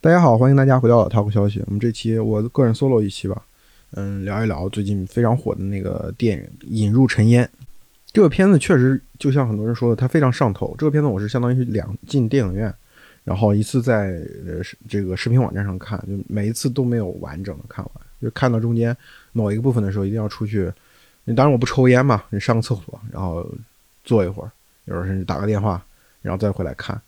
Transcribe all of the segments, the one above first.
大家好，欢迎大家回到老 talk 消息。我们这期我个人 solo 一期吧，嗯，聊一聊最近非常火的那个电影《引入尘烟》。这个片子确实就像很多人说的，它非常上头。这个片子我是相当于是两进电影院，然后一次在呃这个视频网站上看，就每一次都没有完整的看完，就看到中间某一个部分的时候，一定要出去。你当然我不抽烟嘛，你上个厕所，然后坐一会儿，有时候甚至打个电话，然后再回来看。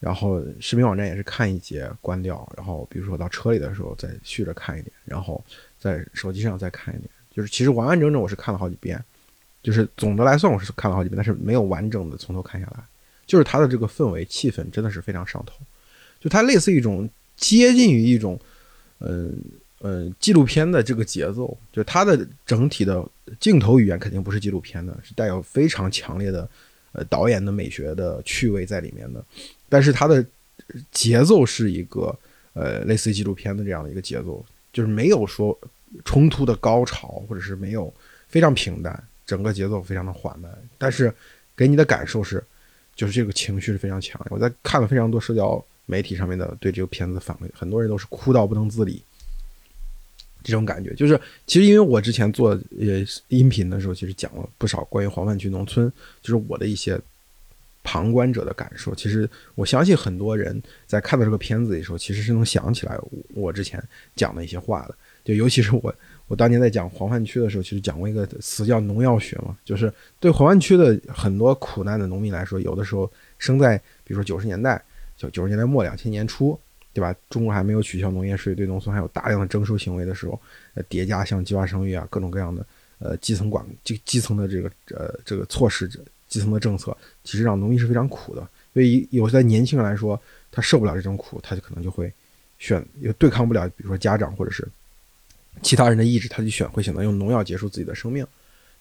然后视频网站也是看一节关掉，然后比如说到车里的时候再续着看一点，然后在手机上再看一点，就是其实完完整整我是看了好几遍，就是总的来算我是看了好几遍，但是没有完整的从头看下来，就是它的这个氛围气氛真的是非常上头，就它类似一种接近于一种，嗯嗯纪录片的这个节奏，就它的整体的镜头语言肯定不是纪录片的，是带有非常强烈的呃导演的美学的趣味在里面的。但是它的节奏是一个呃类似于纪录片的这样的一个节奏，就是没有说冲突的高潮，或者是没有非常平淡，整个节奏非常的缓慢。但是给你的感受是，就是这个情绪是非常强。我在看了非常多社交媒体上面的对这个片子反馈，很多人都是哭到不能自理。这种感觉就是，其实因为我之前做呃音频的时候，其实讲了不少关于黄泛区农村，就是我的一些。旁观者的感受，其实我相信很多人在看到这个片子的时候，其实是能想起来我之前讲的一些话的。就尤其是我，我当年在讲黄泛区的时候，其实讲过一个词叫“农药学”嘛，就是对黄泛区的很多苦难的农民来说，有的时候生在比如说九十年代，就九十年代末两千年初，对吧？中国还没有取消农业税，对农村还有大量的征收行为的时候，呃，叠加像计划生育啊，各种各样的呃基层管基基层的这个呃这个措施。基层的政策其实让农民是非常苦的，所以有些年轻人来说，他受不了这种苦，他就可能就会选，也对抗不了，比如说家长或者是其他人的意志，他就选会选择用农药结束自己的生命。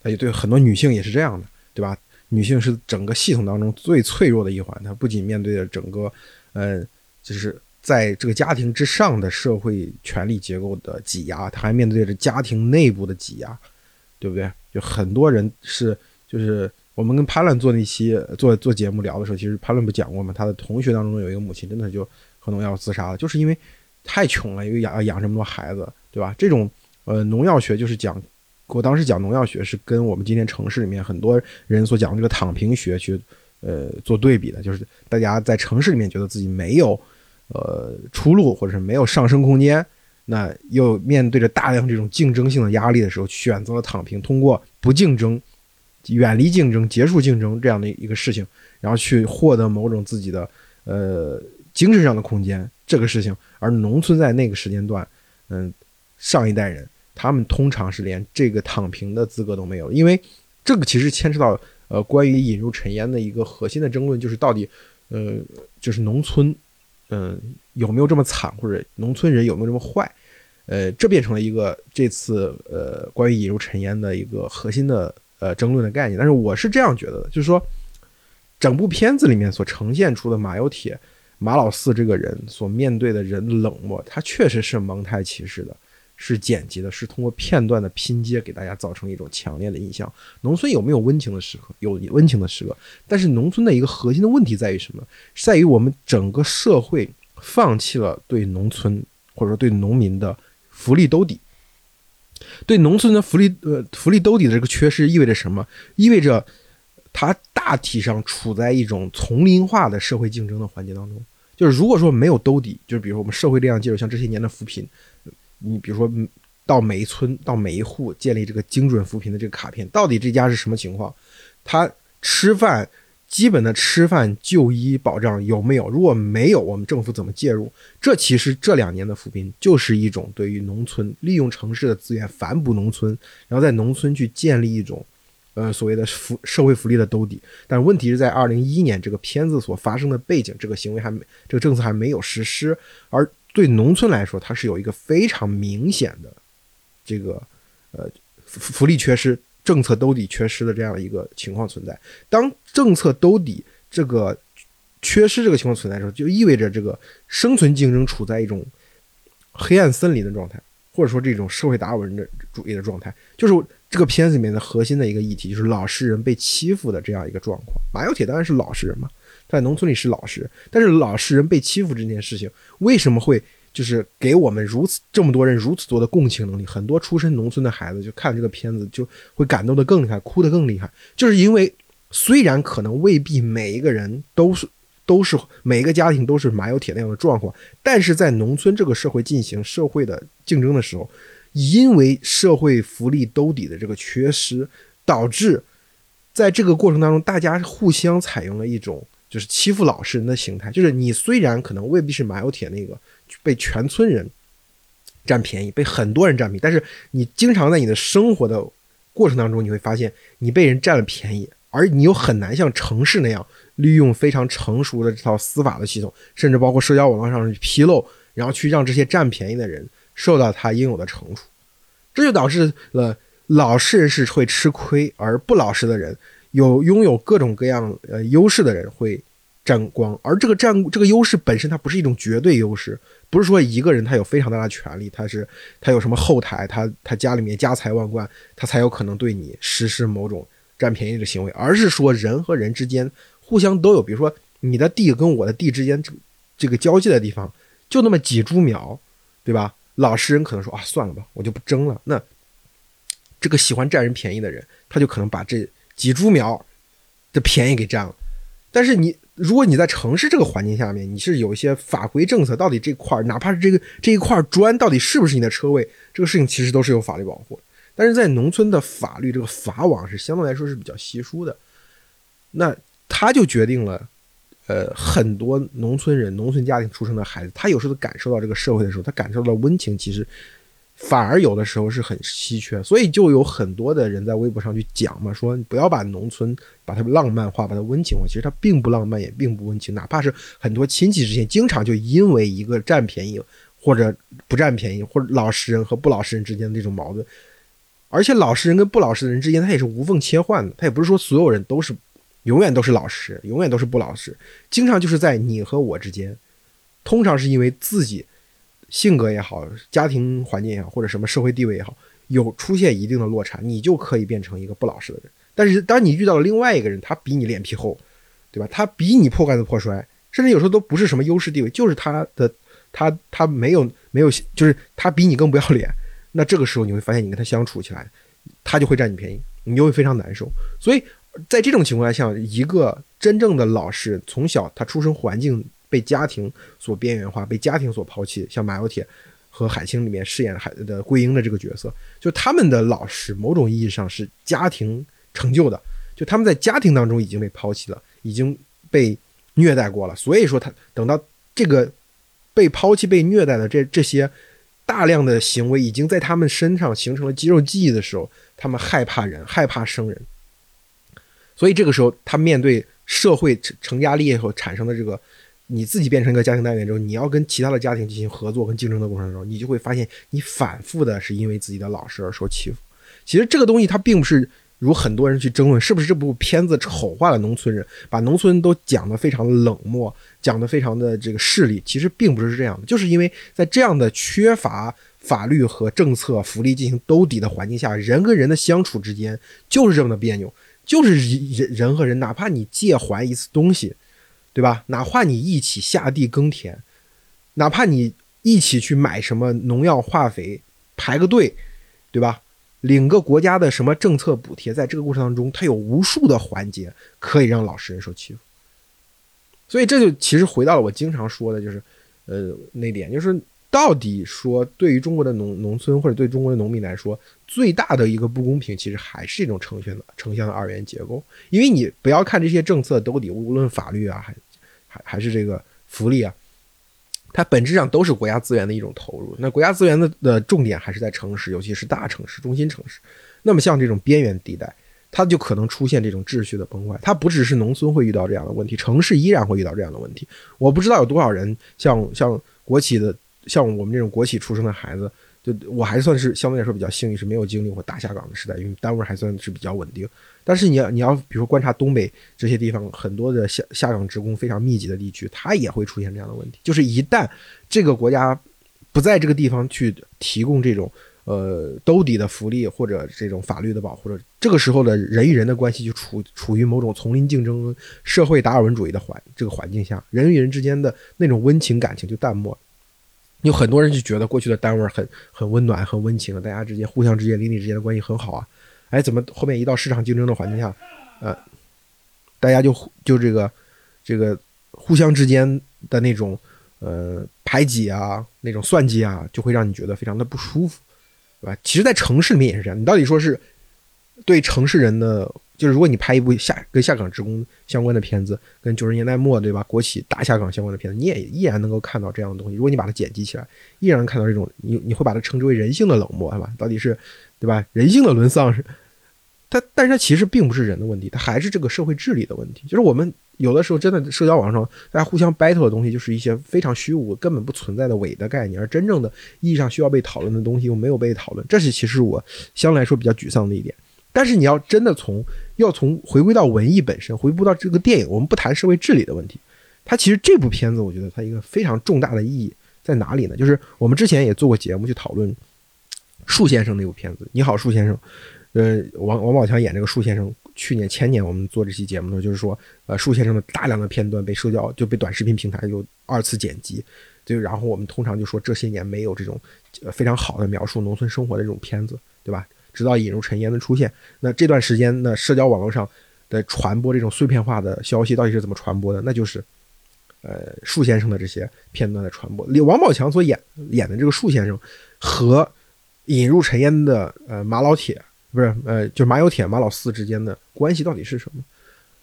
他就对很多女性也是这样的，对吧？女性是整个系统当中最脆弱的一环，她不仅面对着整个，呃，就是在这个家庭之上的社会权力结构的挤压，他还面对着家庭内部的挤压，对不对？就很多人是就是。我们跟潘乱做那期做做节目聊的时候，其实潘乱不讲过吗？他的同学当中有一个母亲真的就喝农药自杀了，就是因为太穷了，因为养养这么多孩子，对吧？这种呃农药学就是讲，我当时讲农药学是跟我们今天城市里面很多人所讲的这个躺平学去呃做对比的，就是大家在城市里面觉得自己没有呃出路或者是没有上升空间，那又面对着大量这种竞争性的压力的时候，选择了躺平，通过不竞争。远离竞争，结束竞争这样的一个事情，然后去获得某种自己的呃精神上的空间，这个事情。而农村在那个时间段，嗯，上一代人他们通常是连这个躺平的资格都没有，因为这个其实牵扯到呃关于引入尘烟的一个核心的争论，就是到底呃就是农村嗯有没有这么惨，或者农村人有没有这么坏，呃，这变成了一个这次呃关于引入尘烟的一个核心的。呃，争论的概念，但是我是这样觉得的，就是说，整部片子里面所呈现出的马有铁、马老四这个人所面对的人冷漠，他确实是蒙太奇式的，是剪辑的，是通过片段的拼接给大家造成一种强烈的印象。农村有没有温情的时刻？有温情的时刻，但是农村的一个核心的问题在于什么？在于我们整个社会放弃了对农村或者说对农民的福利兜底。对农村的福利，呃，福利兜底的这个缺失意味着什么？意味着它大体上处在一种丛林化的社会竞争的环节当中。就是如果说没有兜底，就是比如说我们社会力量介入，像这些年的扶贫，你比如说到每一村、到每一户建立这个精准扶贫的这个卡片，到底这家是什么情况？他吃饭。基本的吃饭、就医保障有没有？如果没有，我们政府怎么介入？这其实这两年的扶贫就是一种对于农村利用城市的资源反哺农村，然后在农村去建立一种，呃，所谓的福社会福利的兜底。但问题是在二零一一年这个片子所发生的背景，这个行为还没，这个政策还没有实施。而对农村来说，它是有一个非常明显的这个呃福利缺失。政策兜底缺失的这样一个情况存在，当政策兜底这个缺失这个情况存在的时候，就意味着这个生存竞争处在一种黑暗森林的状态，或者说这种社会达尔文的主义的状态。就是这个片子里面的核心的一个议题，就是老实人被欺负的这样一个状况。马有铁当然是老实人嘛，在农村里是老实人，但是老实人被欺负这件事情，为什么会就是给我们如此这么多人如此多的共情能力？很多出身农村的孩子就看这个片子就会感动的更厉害，哭得更厉害，就是因为虽然可能未必每一个人都是都是每一个家庭都是马有铁那样的状况，但是在农村这个社会进行社会的竞争的时候，因为社会福利兜底的这个缺失，导致。在这个过程当中，大家互相采用了一种就是欺负老实人的形态，就是你虽然可能未必是马有铁那个被全村人占便宜，被很多人占便宜，但是你经常在你的生活的过程当中，你会发现你被人占了便宜，而你又很难像城市那样利用非常成熟的这套司法的系统，甚至包括社交网络上去披露，然后去让这些占便宜的人受到他应有的惩处，这就导致了。老实人是会吃亏，而不老实的人有拥有各种各样呃优势的人会占光。而这个占这个优势本身，它不是一种绝对优势，不是说一个人他有非常大的权利，他是他有什么后台，他他家里面家财万贯，他才有可能对你实施某种占便宜的行为，而是说人和人之间互相都有，比如说你的地跟我的地之间这这个交界的地方就那么几株苗，对吧？老实人可能说啊，算了吧，我就不争了。那这个喜欢占人便宜的人，他就可能把这几株苗的便宜给占了。但是你，如果你在城市这个环境下面，你是有一些法规政策，到底这块哪怕是这个这一块砖，到底是不是你的车位，这个事情其实都是有法律保护。但是在农村的法律，这个法网是相对来说是比较稀疏的。那他就决定了，呃，很多农村人、农村家庭出生的孩子，他有时候感受到这个社会的时候，他感受到温情，其实。反而有的时候是很稀缺，所以就有很多的人在微博上去讲嘛，说你不要把农村把它浪漫化，把它温情化。其实它并不浪漫，也并不温情。哪怕是很多亲戚之间，经常就因为一个占便宜或者不占便宜，或者老实人和不老实人之间的这种矛盾。而且老实人跟不老实的人之间，他也是无缝切换的。他也不是说所有人都是永远都是老实，永远都是不老实。经常就是在你和我之间，通常是因为自己。性格也好，家庭环境也好，或者什么社会地位也好，有出现一定的落差，你就可以变成一个不老实的人。但是，当你遇到了另外一个人，他比你脸皮厚，对吧？他比你破罐子破摔，甚至有时候都不是什么优势地位，就是他的他他没有没有，就是他比你更不要脸。那这个时候你会发现，你跟他相处起来，他就会占你便宜，你就会非常难受。所以在这种情况下，像一个真正的老实，从小他出生环境。被家庭所边缘化，被家庭所抛弃，像马有铁和海清里面饰演海的桂英的这个角色，就他们的老师，某种意义上是家庭成就的，就他们在家庭当中已经被抛弃了，已经被虐待过了，所以说他等到这个被抛弃、被虐待的这这些大量的行为已经在他们身上形成了肌肉记忆的时候，他们害怕人，害怕生人，所以这个时候他面对社会成成家立业后产生的这个。你自己变成一个家庭单元之后，你要跟其他的家庭进行合作跟竞争的过程中，你就会发现，你反复的是因为自己的老实而受欺负。其实这个东西它并不是如很多人去争论，是不是这部片子丑化了农村人，把农村都讲得非常冷漠，讲得非常的这个势利。其实并不是这样的，就是因为在这样的缺乏法律和政策福利进行兜底的环境下，人跟人的相处之间就是这么的别扭，就是人人和人，哪怕你借还一次东西。对吧？哪怕你一起下地耕田，哪怕你一起去买什么农药化肥，排个队，对吧？领个国家的什么政策补贴，在这个过程当中，它有无数的环节可以让老实人受欺负。所以这就其实回到了我经常说的，就是，呃，那点就是。到底说，对于中国的农农村或者对中国的农民来说，最大的一个不公平，其实还是这种呈现的城乡的二元结构。因为你不要看这些政策兜底，无论法律啊，还还还是这个福利啊，它本质上都是国家资源的一种投入。那国家资源的的重点还是在城市，尤其是大城市、中心城市。那么像这种边缘地带，它就可能出现这种秩序的崩坏。它不只是农村会遇到这样的问题，城市依然会遇到这样的问题。我不知道有多少人像像国企的。像我们这种国企出生的孩子，就我还算是相对来说比较幸运，是没有经历过大下岗的时代，因为单位还算是比较稳定。但是你要你要比如说观察东北这些地方，很多的下下岗职工非常密集的地区，它也会出现这样的问题。就是一旦这个国家不在这个地方去提供这种呃兜底的福利或者这种法律的保护着，这个时候的人与人的关系就处处于某种丛林竞争、社会达尔文主义的环这个环境下，人与人之间的那种温情感情就淡漠。有很多人就觉得过去的单位很很温暖、很温情，大家之间互相之间邻里之间的关系很好啊。哎，怎么后面一到市场竞争的环境下，呃，大家就就这个这个互相之间的那种呃排挤啊、那种算计啊，就会让你觉得非常的不舒服，对吧？其实，在城市里面也是这样。你到底说是对城市人的？就是如果你拍一部下跟下岗职工相关的片子，跟九十年代末对吧国企大下岗相关的片子，你也依然能够看到这样的东西。如果你把它剪辑起来，依然看到这种你你会把它称之为人性的冷漠，是吧？到底是对吧？人性的沦丧是它，但是它其实并不是人的问题，它还是这个社会治理的问题。就是我们有的时候真的社交网上大家互相 battle 的东西，就是一些非常虚无、根本不存在的伪的概念，而真正的意义上需要被讨论的东西又没有被讨论，这是其实我相对来说比较沮丧的一点。但是你要真的从要从回归到文艺本身，回归到这个电影，我们不谈社会治理的问题。它其实这部片子，我觉得它一个非常重大的意义在哪里呢？就是我们之前也做过节目去讨论树先生那部片子《你好，树先生》。呃，王王宝强演这个树先生，去年前年我们做这期节目呢，就是说，呃，树先生的大量的片段被社交就被短视频平台又二次剪辑，就然后我们通常就说这些年没有这种呃非常好的描述农村生活的这种片子，对吧？直到引入尘烟的出现，那这段时间呢，社交网络上的传播这种碎片化的消息到底是怎么传播的？那就是，呃，树先生的这些片段的传播。王宝强所演演的这个树先生和引入尘烟的呃马老铁，不是呃，就是马有铁马老四之间的关系到底是什么？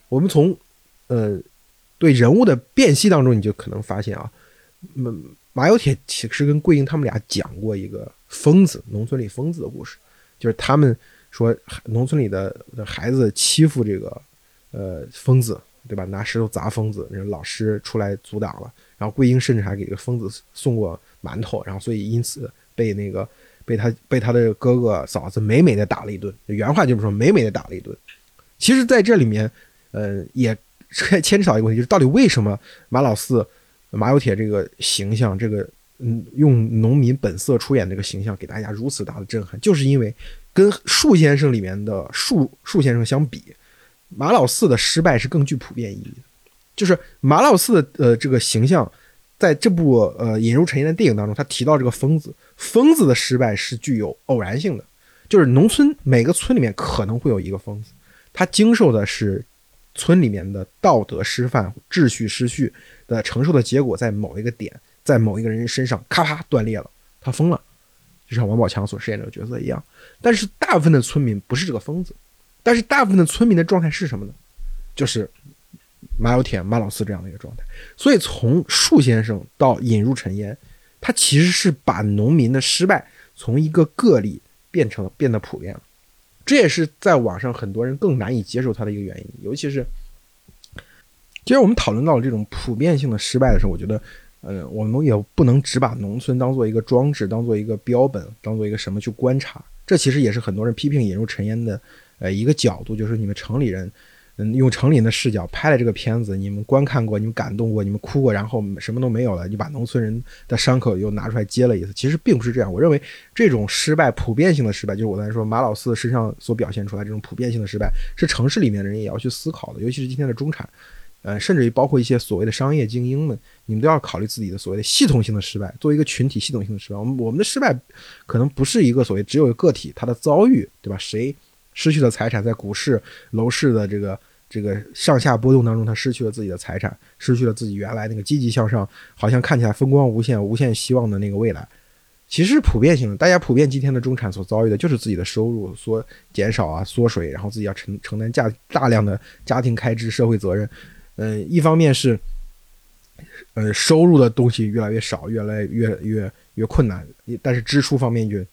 我们从呃对人物的辨析当中，你就可能发现啊，马马有铁其实跟桂英他们俩讲过一个疯子，农村里疯子的故事。就是他们说农村里的孩子欺负这个呃疯子，对吧？拿石头砸疯子，人老师出来阻挡了。然后桂英甚至还给这个疯子送过馒头，然后所以因此被那个被他被他的哥哥嫂子美美的打了一顿。原话就是说美美的打了一顿。其实，在这里面，呃，也牵扯到一个问题，就是到底为什么马老四、马有铁这个形象，这个。嗯，用农民本色出演这个形象给大家如此大的震撼，就是因为跟树先生里面的树树先生相比，马老四的失败是更具普遍意义的。就是马老四的呃这个形象，在这部呃引入尘烟的电影当中，他提到这个疯子，疯子的失败是具有偶然性的，就是农村每个村里面可能会有一个疯子，他经受的是村里面的道德失范、秩序失序的承受的结果，在某一个点。在某一个人身上咔啪断裂了，他疯了，就像王宝强所饰演这个角色一样。但是大部分的村民不是这个疯子，但是大部分的村民的状态是什么呢？就是马有铁、马老四这样的一个状态。所以从树先生到引入尘烟，他其实是把农民的失败从一个个例变成了变得普遍了。这也是在网上很多人更难以接受他的一个原因。尤其是，既然我们讨论到了这种普遍性的失败的时候，我觉得。嗯，我们也不能只把农村当做一个装置，当做一个标本，当做一个什么去观察。这其实也是很多人批评引入尘烟的，呃，一个角度，就是你们城里人，嗯，用城里人的视角拍了这个片子，你们观看过，你们感动过，你们哭过，然后什么都没有了，你把农村人的伤口又拿出来接了一次。其实并不是这样。我认为这种失败，普遍性的失败，就是我刚才说马老四身上所表现出来这种普遍性的失败，是城市里面的人也要去思考的，尤其是今天的中产。呃，甚至于包括一些所谓的商业精英们，你们都要考虑自己的所谓的系统性的失败。作为一个群体，系统性的失败，我们我们的失败可能不是一个所谓只有个体他的遭遇，对吧？谁失去了财产，在股市、楼市的这个这个上下波动当中，他失去了自己的财产，失去了自己原来那个积极向上，好像看起来风光无限、无限希望的那个未来。其实普遍性的，大家普遍今天的中产所遭遇的就是自己的收入缩减少啊、缩水，然后自己要承承担价大量的家庭开支、社会责任。嗯，一方面是，呃，收入的东西越来越少，越来越越越困难，但是支出方面就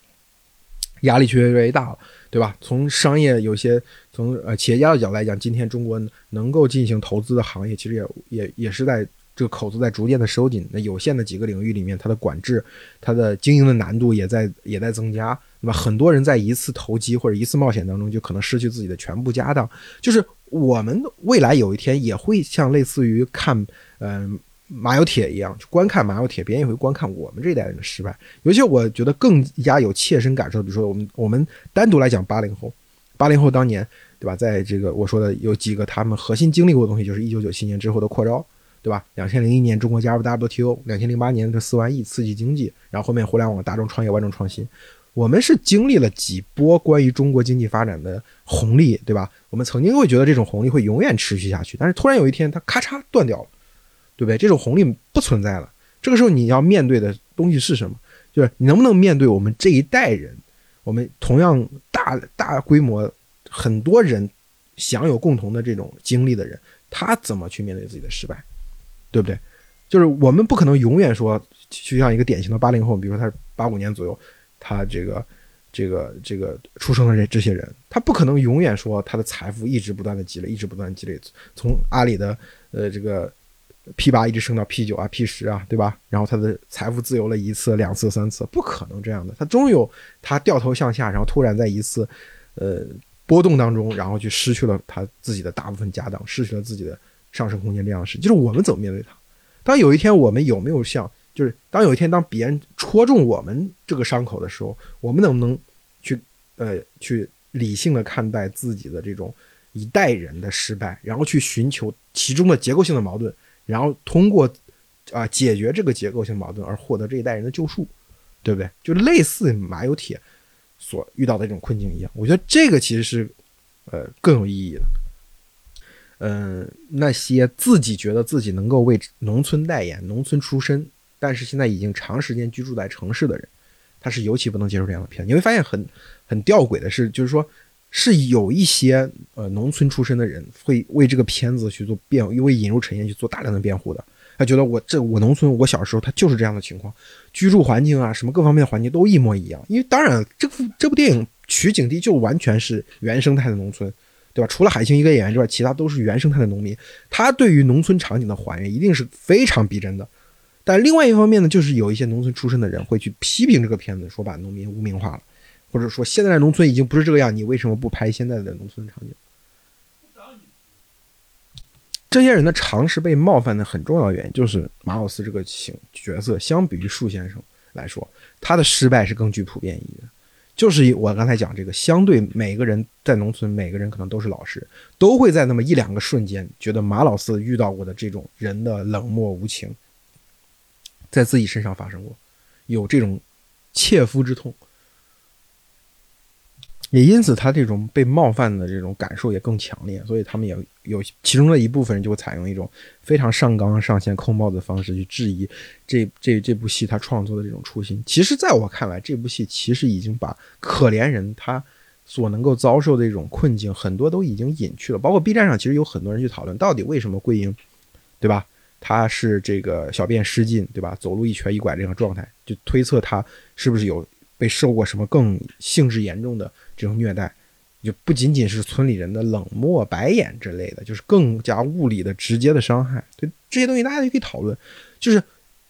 压力却越来越大了，对吧？从商业有些从呃企业家的角度来讲，今天中国能够进行投资的行业，其实也也也是在这个口子在逐渐的收紧。那有限的几个领域里面，它的管制、它的经营的难度也在也在增加。那么很多人在一次投机或者一次冒险当中，就可能失去自己的全部家当，就是。我们未来有一天也会像类似于看，嗯，马有铁一样，去观看马有铁，别人也会观看我们这一代人的失败。尤其我觉得更加有切身感受，比如说我们我们单独来讲八零后，八零后当年对吧，在这个我说的有几个他们核心经历过的东西，就是一九九七年之后的扩招。对吧？两千零一年中国加入 WTO，两千零八年的四万亿刺激经济，然后后面互联网大众创业万众创新，我们是经历了几波关于中国经济发展的红利，对吧？我们曾经会觉得这种红利会永远持续下去，但是突然有一天它咔嚓断掉了，对不对？这种红利不存在了。这个时候你要面对的东西是什么？就是你能不能面对我们这一代人，我们同样大大规模很多人享有共同的这种经历的人，他怎么去面对自己的失败？对不对？就是我们不可能永远说，就像一个典型的八零后，比如说他八五年左右，他这个、这个、这个出生的这这些人，他不可能永远说他的财富一直不断的积累，一直不断积累，从阿里的呃这个 P 八一直升到 P 九啊、P 十啊，对吧？然后他的财富自由了一次、两次、三次，不可能这样的。他终有他掉头向下，然后突然在一次呃波动当中，然后去失去了他自己的大部分家当，失去了自己的。上升空间这样的事，就是我们怎么面对它。当有一天我们有没有像，就是当有一天当别人戳中我们这个伤口的时候，我们能不能去呃去理性的看待自己的这种一代人的失败，然后去寻求其中的结构性的矛盾，然后通过啊解决这个结构性矛盾而获得这一代人的救赎，对不对？就类似马有铁所遇到的这种困境一样，我觉得这个其实是呃更有意义的。嗯，那些自己觉得自己能够为农村代言、农村出身，但是现在已经长时间居住在城市的人，他是尤其不能接受这样的片。你会发现很很吊诡的是，就是说，是有一些呃农村出身的人会为这个片子去做辩，为引入陈燕去做大量的辩护的。他觉得我这我农村，我小时候他就是这样的情况，居住环境啊，什么各方面的环境都一模一样。因为当然，这部这部电影取景地就完全是原生态的农村。对吧？除了海清一个演员之外，其他都是原生态的农民。他对于农村场景的还原一定是非常逼真的。但另外一方面呢，就是有一些农村出身的人会去批评这个片子，说把农民污名化了，或者说现在的农村已经不是这个样，你为什么不拍现在的农村场景？这些人的常识被冒犯的很重要原因，就是马老四这个情角色，相比于树先生来说，他的失败是更具普遍意义的。就是我刚才讲这个，相对每个人在农村，每个人可能都是老实，都会在那么一两个瞬间，觉得马老四遇到过的这种人的冷漠无情，在自己身上发生过，有这种切肤之痛。也因此，他这种被冒犯的这种感受也更强烈，所以他们也有其中的一部分人就会采用一种非常上纲上线、扣帽子的方式去质疑这这这部戏他创作的这种初心。其实，在我看来，这部戏其实已经把可怜人他所能够遭受的这种困境很多都已经隐去了。包括 B 站上，其实有很多人去讨论，到底为什么桂英，对吧？他是这个小便失禁，对吧？走路一瘸一拐这样状态，就推测他是不是有被受过什么更性质严重的。这种虐待，就不仅仅是村里人的冷漠、白眼之类的，就是更加物理的、直接的伤害。对这些东西，大家也可以讨论，就是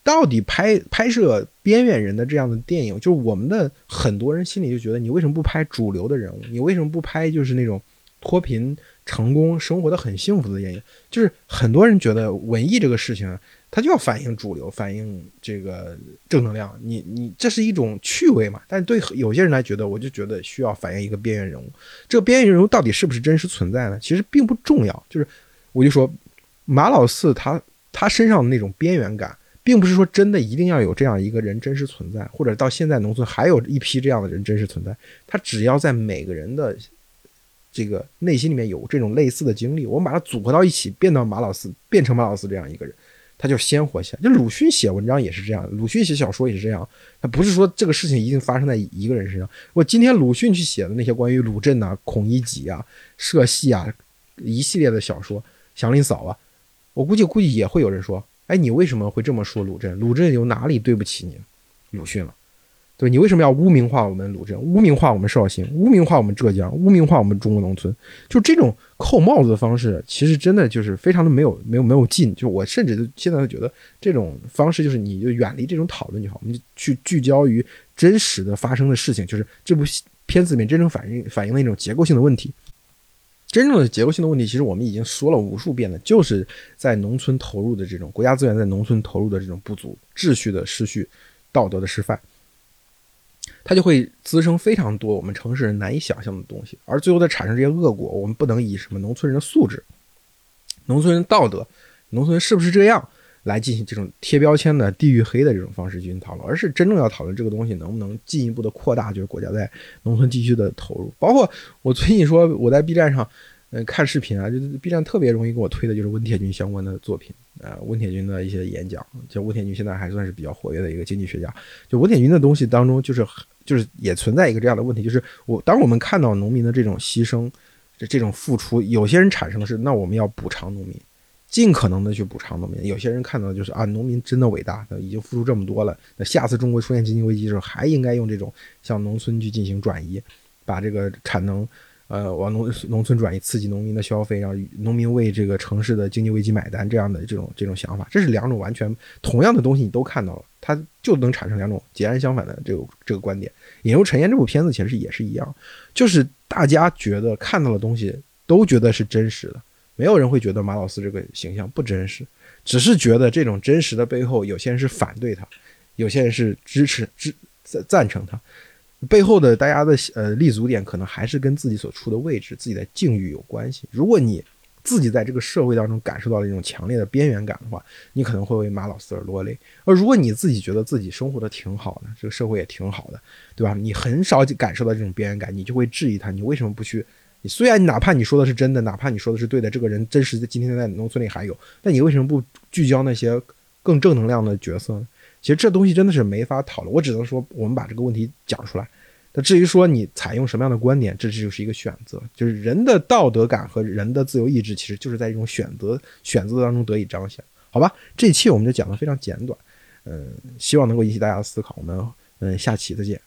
到底拍拍摄边缘人的这样的电影，就是我们的很多人心里就觉得，你为什么不拍主流的人物？你为什么不拍就是那种脱贫成功、生活的很幸福的原因？就是很多人觉得文艺这个事情。它就要反映主流，反映这个正能量。你你这是一种趣味嘛？但对有些人来觉得，我就觉得需要反映一个边缘人物。这个边缘人物到底是不是真实存在呢？其实并不重要。就是我就说，马老四他他身上的那种边缘感，并不是说真的一定要有这样一个人真实存在，或者到现在农村还有一批这样的人真实存在。他只要在每个人的这个内心里面有这种类似的经历，我们把它组合到一起，变到马老四，变成马老四这样一个人。他就鲜活起来，就鲁迅写文章也是这样，鲁迅写小说也是这样。他不是说这个事情一定发生在一个人身上。我今天鲁迅去写的那些关于鲁镇呐、孔乙己啊、社戏啊一系列的小说，祥林嫂啊，我估计估计也会有人说，哎，你为什么会这么说鲁镇？鲁镇有哪里对不起你鲁迅了？对你为什么要污名化我们鲁镇，污名化我们绍兴，污名化我们浙江，污名化我们中国农村？就这种扣帽子的方式，其实真的就是非常的没有没有没有劲。就我甚至现在都觉得这种方式，就是你就远离这种讨论就好，我们就去聚焦于真实的发生的事情，就是这部片子里面真正反映反映的一种结构性的问题。真正的结构性的问题，其实我们已经说了无数遍了，就是在农村投入的这种国家资源在农村投入的这种不足、秩序的失序、道德的失范，它就会滋生非常多我们城市人难以想象的东西，而最后再产生这些恶果，我们不能以什么农村人的素质、农村人道德、农村人是不是这样来进行这种贴标签的地域黑的这种方式进行讨论，而是真正要讨论这个东西能不能进一步的扩大，就是国家在农村地区的投入，包括我最近说我在 B 站上。嗯，看视频啊，就 B 站特别容易给我推的就是温铁军相关的作品，呃，温铁军的一些演讲，就温铁军现在还算是比较活跃的一个经济学家。就温铁军的东西当中，就是就是也存在一个这样的问题，就是我当我们看到农民的这种牺牲，这这种付出，有些人产生的是，那我们要补偿农民，尽可能的去补偿农民。有些人看到就是啊，农民真的伟大，已经付出这么多了，那下次中国出现经济危机的时候，还应该用这种向农村去进行转移，把这个产能。呃，往农农村转移，刺激农民的消费，让农民为这个城市的经济危机买单，这样的这种这种想法，这是两种完全同样的东西，你都看到了，它就能产生两种截然相反的这个这个观点。引入陈烟这部片子其实也是一样，就是大家觉得看到的东西都觉得是真实的，没有人会觉得马老四这个形象不真实，只是觉得这种真实的背后，有些人是反对他，有些人是支持支赞赞成他。背后的大家的呃立足点可能还是跟自己所处的位置、自己的境遇有关系。如果你自己在这个社会当中感受到了一种强烈的边缘感的话，你可能会为马老四而落泪。而如果你自己觉得自己生活的挺好的，这个社会也挺好的，对吧？你很少感受到这种边缘感，你就会质疑他，你为什么不去？你虽然哪怕你说的是真的，哪怕你说的是对的，这个人真实的今天在农村里还有，但你为什么不聚焦那些更正能量的角色呢？其实这东西真的是没法讨论，我只能说我们把这个问题讲出来。那至于说你采用什么样的观点，这这就是一个选择，就是人的道德感和人的自由意志，其实就是在这种选择选择当中得以彰显。好吧，这一期我们就讲的非常简短，嗯，希望能够引起大家的思考。我们嗯下期再见。